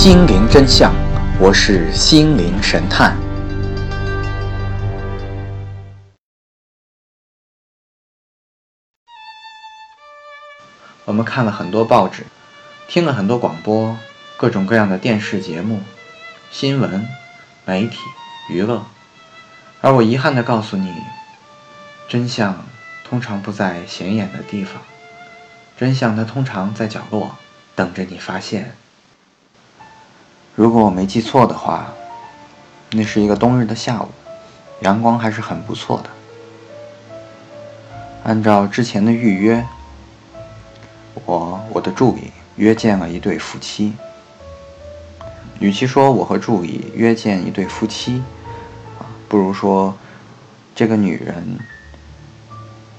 心灵真相，我是心灵神探。我们看了很多报纸，听了很多广播，各种各样的电视节目、新闻、媒体、娱乐，而我遗憾的告诉你，真相通常不在显眼的地方，真相它通常在角落等着你发现。如果我没记错的话，那是一个冬日的下午，阳光还是很不错的。按照之前的预约，我我的助理约见了一对夫妻。与其说我和助理约见一对夫妻，啊，不如说这个女人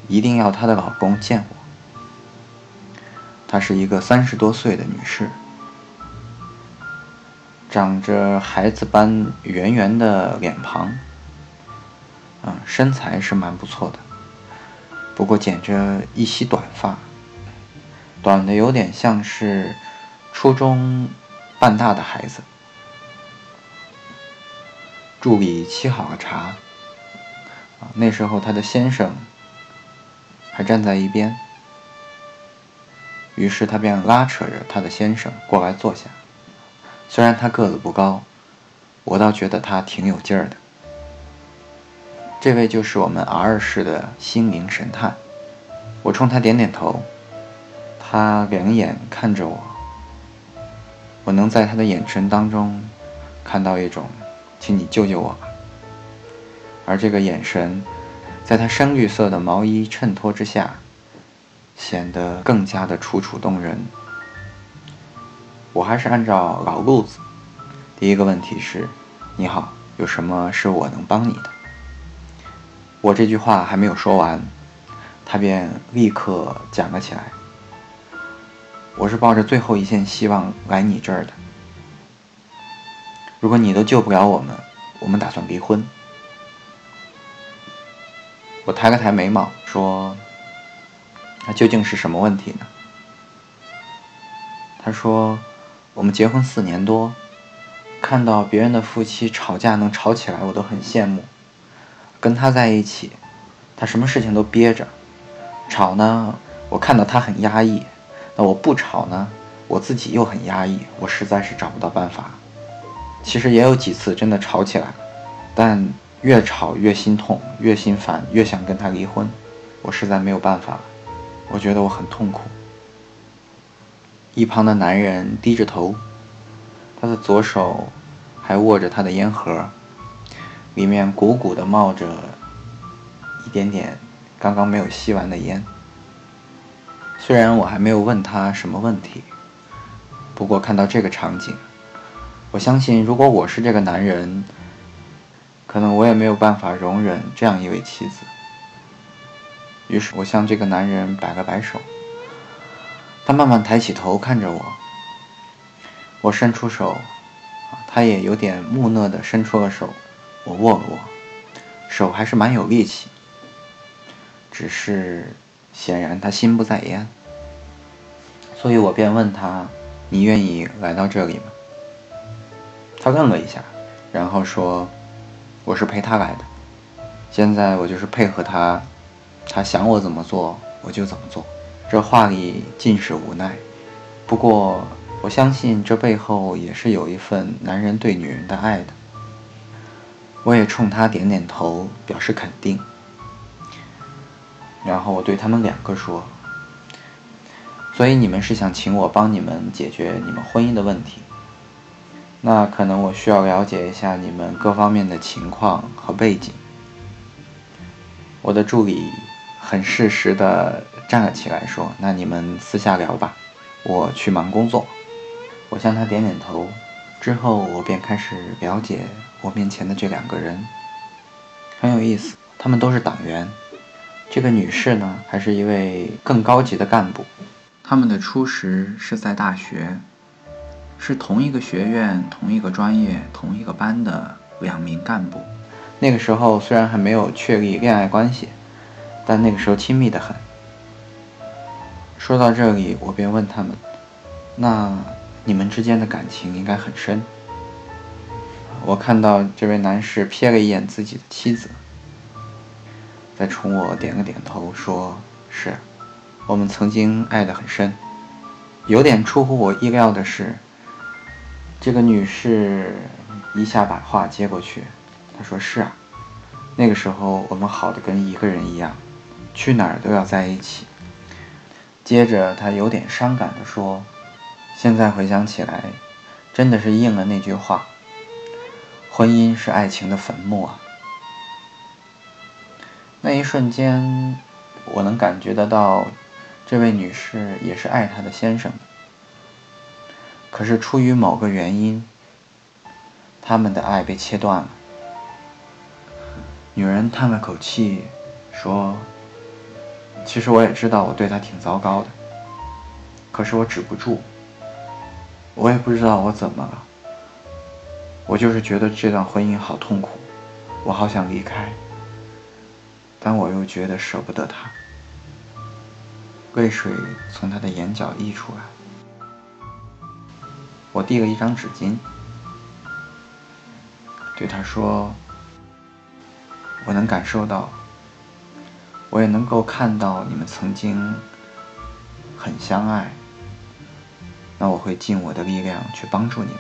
一定要她的老公见我。她是一个三十多岁的女士。长着孩子般圆圆的脸庞，嗯，身材是蛮不错的，不过剪着一袭短发，短的有点像是初中半大的孩子。助理沏好了茶，啊，那时候他的先生还站在一边，于是他便拉扯着他的先生过来坐下。虽然他个子不高，我倒觉得他挺有劲儿的。这位就是我们 R 市的心灵神探。我冲他点点头，他两眼看着我，我能在他的眼神当中看到一种“请你救救我吧”，而这个眼神，在他深绿色的毛衣衬托之下，显得更加的楚楚动人。我还是按照老路子。第一个问题是：“你好，有什么是我能帮你的？”我这句话还没有说完，他便立刻讲了起来：“我是抱着最后一线希望来你这儿的。如果你都救不了我们，我们打算离婚。”我抬了抬眉毛说：“那究竟是什么问题呢？”他说。我们结婚四年多，看到别人的夫妻吵架能吵起来，我都很羡慕。跟他在一起，他什么事情都憋着，吵呢，我看到他很压抑；那我不吵呢，我自己又很压抑，我实在是找不到办法。其实也有几次真的吵起来，但越吵越心痛，越心烦，越想跟他离婚。我实在没有办法了，我觉得我很痛苦。一旁的男人低着头，他的左手还握着他的烟盒，里面鼓鼓的冒着一点点刚刚没有吸完的烟。虽然我还没有问他什么问题，不过看到这个场景，我相信如果我是这个男人，可能我也没有办法容忍这样一位妻子。于是我向这个男人摆了摆手。他慢慢抬起头看着我，我伸出手，他也有点木讷的伸出了手，我握了握，手还是蛮有力气，只是显然他心不在焉，所以我便问他：“你愿意来到这里吗？”他愣了一下，然后说：“我是陪他来的，现在我就是配合他，他想我怎么做我就怎么做。”这话里尽是无奈，不过我相信这背后也是有一份男人对女人的爱的。我也冲他点点头，表示肯定。然后我对他们两个说：“所以你们是想请我帮你们解决你们婚姻的问题？那可能我需要了解一下你们各方面的情况和背景。”我的助理很适时的。站了起来，说：“那你们私下聊吧，我去忙工作。”我向他点点头，之后我便开始了解我面前的这两个人，很有意思。他们都是党员，这个女士呢，还是一位更高级的干部。他们的初识是在大学，是同一个学院、同一个专业、同一个班的两名干部。那个时候虽然还没有确立恋爱关系，但那个时候亲密的很。说到这里，我便问他们：“那你们之间的感情应该很深。我看到这位男士瞥了一眼自己的妻子，再冲我点了点头，说：“是，我们曾经爱得很深。”有点出乎我意料的是，这个女士一下把话接过去，她说：“是啊，那个时候我们好的跟一个人一样，去哪儿都要在一起。”接着她有点伤感地说：“现在回想起来，真的是应了那句话。”婚姻是爱情的坟墓啊！那一瞬间，我能感觉得到，这位女士也是爱她的先生的。可是出于某个原因，他们的爱被切断了。女人叹了口气，说：“其实我也知道我对他挺糟糕的，可是我止不住。我也不知道我怎么了。”我就是觉得这段婚姻好痛苦，我好想离开，但我又觉得舍不得他。泪水从他的眼角溢出来，我递了一张纸巾，对他说：“我能感受到，我也能够看到你们曾经很相爱，那我会尽我的力量去帮助你们。”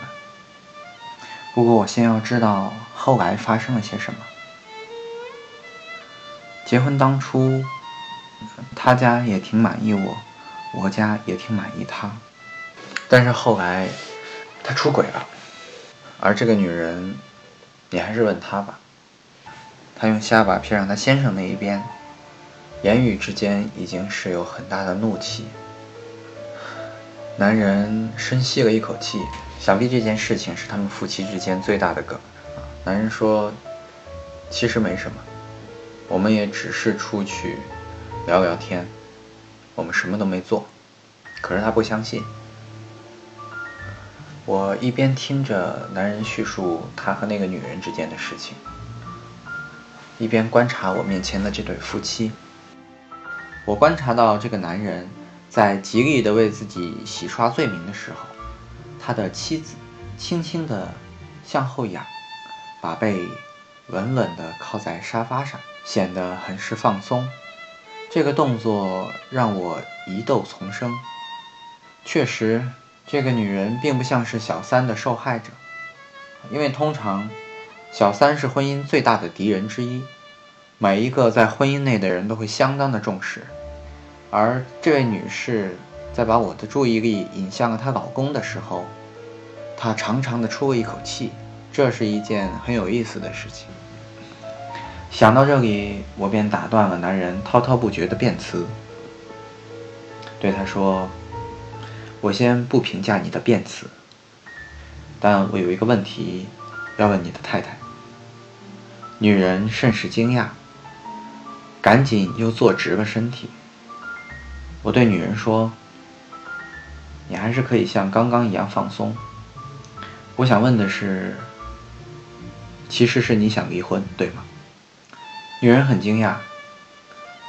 不过，我先要知道后来发生了些什么。结婚当初，他家也挺满意我，我家也挺满意他。但是后来，他出轨了，而这个女人，你还是问他吧。他用下巴瞥向他先生那一边，言语之间已经是有很大的怒气。男人深吸了一口气。想必这件事情是他们夫妻之间最大的梗。男人说：“其实没什么，我们也只是出去聊聊天，我们什么都没做。”可是他不相信。我一边听着男人叙述他和那个女人之间的事情，一边观察我面前的这对夫妻。我观察到这个男人在极力的为自己洗刷罪名的时候。他的妻子轻轻地向后仰，把背稳稳地靠在沙发上，显得很是放松。这个动作让我疑窦丛生。确实，这个女人并不像是小三的受害者，因为通常小三是婚姻最大的敌人之一，每一个在婚姻内的人都会相当的重视。而这位女士在把我的注意力引向了她老公的时候。她长长的出了一口气，这是一件很有意思的事情。想到这里，我便打断了男人滔滔不绝的辩词，对他说：“我先不评价你的辩词，但我有一个问题要问你的太太。”女人甚是惊讶，赶紧又坐直了身体。我对女人说：“你还是可以像刚刚一样放松。”我想问的是，其实是你想离婚，对吗？女人很惊讶，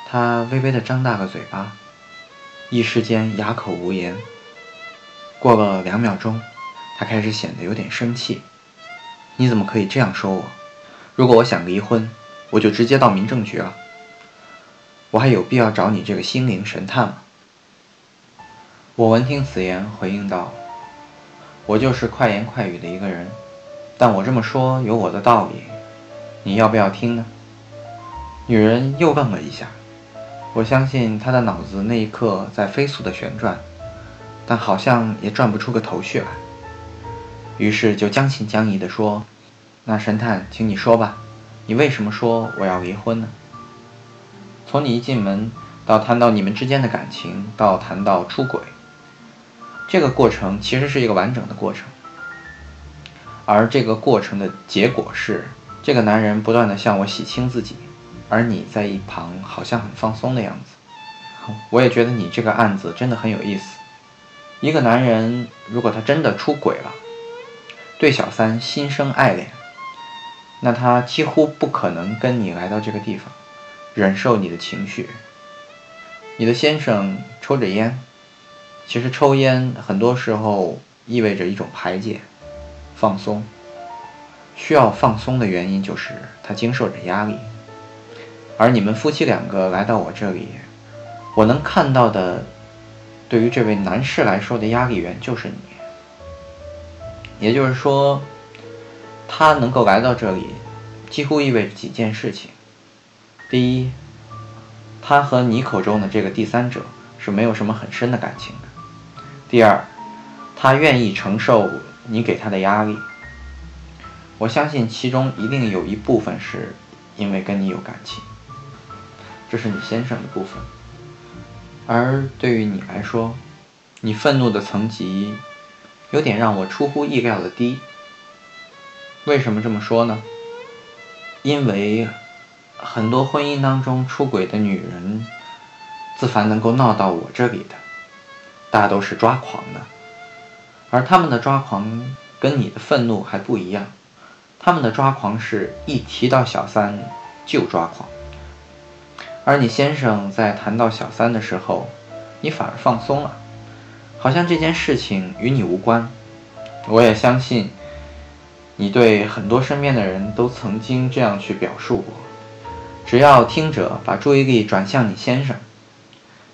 她微微的张大了嘴巴，一时间哑口无言。过了两秒钟，她开始显得有点生气。你怎么可以这样说我？如果我想离婚，我就直接到民政局了。我还有必要找你这个心灵神探吗？我闻听此言，回应道。我就是快言快语的一个人，但我这么说有我的道理，你要不要听呢？女人又愣了一下，我相信她的脑子那一刻在飞速的旋转，但好像也转不出个头绪来，于是就将信将疑地说：“那神探，请你说吧，你为什么说我要离婚呢？从你一进门到谈到你们之间的感情，到谈到出轨。”这个过程其实是一个完整的过程，而这个过程的结果是，这个男人不断的向我洗清自己，而你在一旁好像很放松的样子。我也觉得你这个案子真的很有意思。一个男人如果他真的出轨了，对小三心生爱恋，那他几乎不可能跟你来到这个地方，忍受你的情绪。你的先生抽着烟。其实抽烟很多时候意味着一种排解、放松。需要放松的原因就是他经受着压力，而你们夫妻两个来到我这里，我能看到的，对于这位男士来说的压力源就是你。也就是说，他能够来到这里，几乎意味着几件事情：第一，他和你口中的这个第三者是没有什么很深的感情的；第二，他愿意承受你给他的压力。我相信其中一定有一部分是因为跟你有感情，这是你先生的部分。而对于你来说，你愤怒的层级有点让我出乎意料的低。为什么这么说呢？因为很多婚姻当中出轨的女人，自凡能够闹到我这里的，大都是抓狂的，而他们的抓狂跟你的愤怒还不一样。他们的抓狂是一提到小三就抓狂，而你先生在谈到小三的时候，你反而放松了，好像这件事情与你无关。我也相信，你对很多身边的人都曾经这样去表述过。只要听者把注意力转向你先生，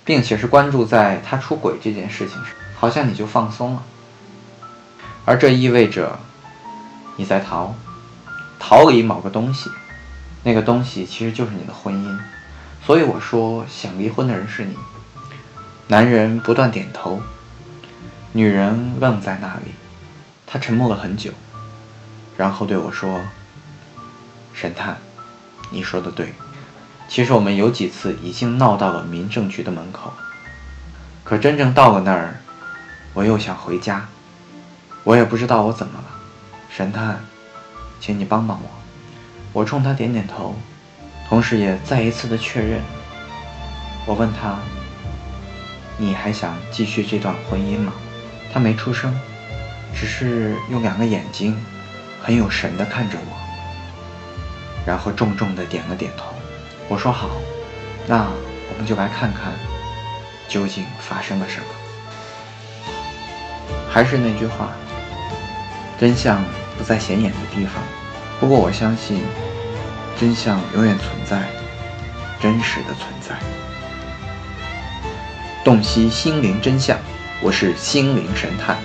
并且是关注在他出轨这件事情上，好像你就放松了，而这意味着你在逃。逃离某个东西，那个东西其实就是你的婚姻，所以我说想离婚的人是你。男人不断点头，女人愣在那里，她沉默了很久，然后对我说：“神探，你说的对，其实我们有几次已经闹到了民政局的门口，可真正到了那儿，我又想回家，我也不知道我怎么了，神探。”请你帮帮我。我冲他点点头，同时也再一次的确认。我问他：“你还想继续这段婚姻吗？”他没出声，只是用两个眼睛很有神的看着我，然后重重的点了点头。我说：“好，那我们就来看看究竟发生了什么。”还是那句话，真相。不在显眼的地方，不过我相信，真相永远存在，真实的存在。洞悉心灵真相，我是心灵神探。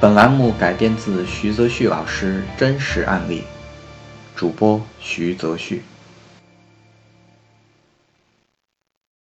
本栏目改编自徐泽旭老师真实案例，主播徐泽旭。